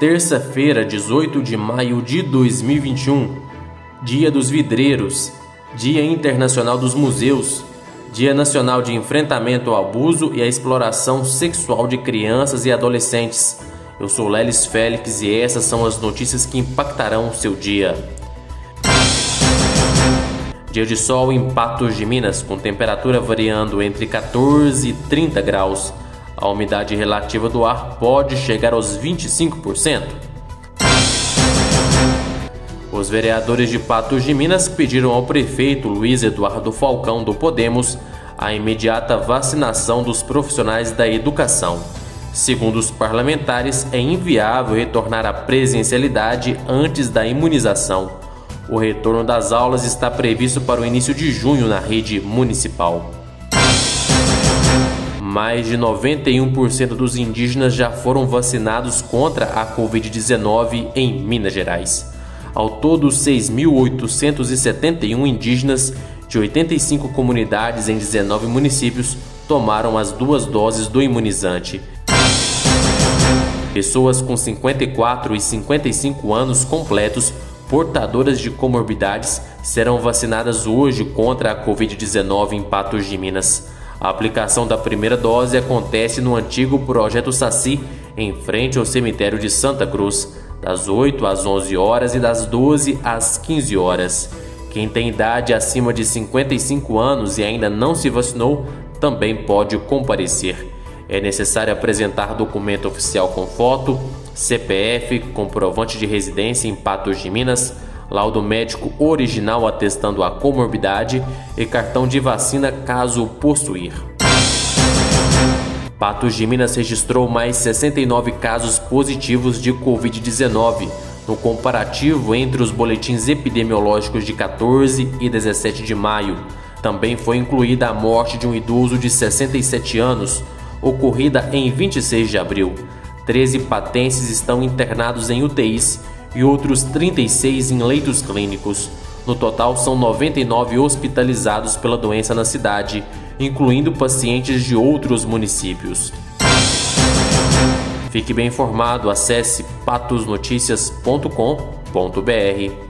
terça-feira, 18 de maio de 2021, Dia dos Vidreiros, Dia Internacional dos Museus, Dia Nacional de Enfrentamento ao Abuso e à Exploração Sexual de Crianças e Adolescentes. Eu sou Lelis Félix e essas são as notícias que impactarão o seu dia. Dia de sol em Patos de Minas, com temperatura variando entre 14 e 30 graus. A umidade relativa do ar pode chegar aos 25%. Os vereadores de Patos de Minas pediram ao prefeito Luiz Eduardo Falcão do Podemos a imediata vacinação dos profissionais da educação. Segundo os parlamentares, é inviável retornar à presencialidade antes da imunização. O retorno das aulas está previsto para o início de junho na rede municipal. Mais de 91% dos indígenas já foram vacinados contra a Covid-19 em Minas Gerais. Ao todo, 6.871 indígenas de 85 comunidades em 19 municípios tomaram as duas doses do imunizante. Pessoas com 54 e 55 anos completos, portadoras de comorbidades, serão vacinadas hoje contra a Covid-19 em Patos de Minas. A aplicação da primeira dose acontece no antigo Projeto Saci, em frente ao cemitério de Santa Cruz das 8 às 11 horas e das 12 às 15 horas. Quem tem idade acima de 55 anos e ainda não se vacinou também pode comparecer. É necessário apresentar documento oficial com foto, CPF, comprovante de residência em Patos de Minas, laudo médico original atestando a comorbidade e cartão de vacina caso possuir. Patos de Minas registrou mais 69 casos positivos de Covid-19 no comparativo entre os boletins epidemiológicos de 14 e 17 de maio. Também foi incluída a morte de um idoso de 67 anos, ocorrida em 26 de abril. 13 patenses estão internados em UTIs e outros 36 em leitos clínicos. No total, são 99 hospitalizados pela doença na cidade incluindo pacientes de outros municípios. Fique bem informado, acesse patosnoticias.com.br.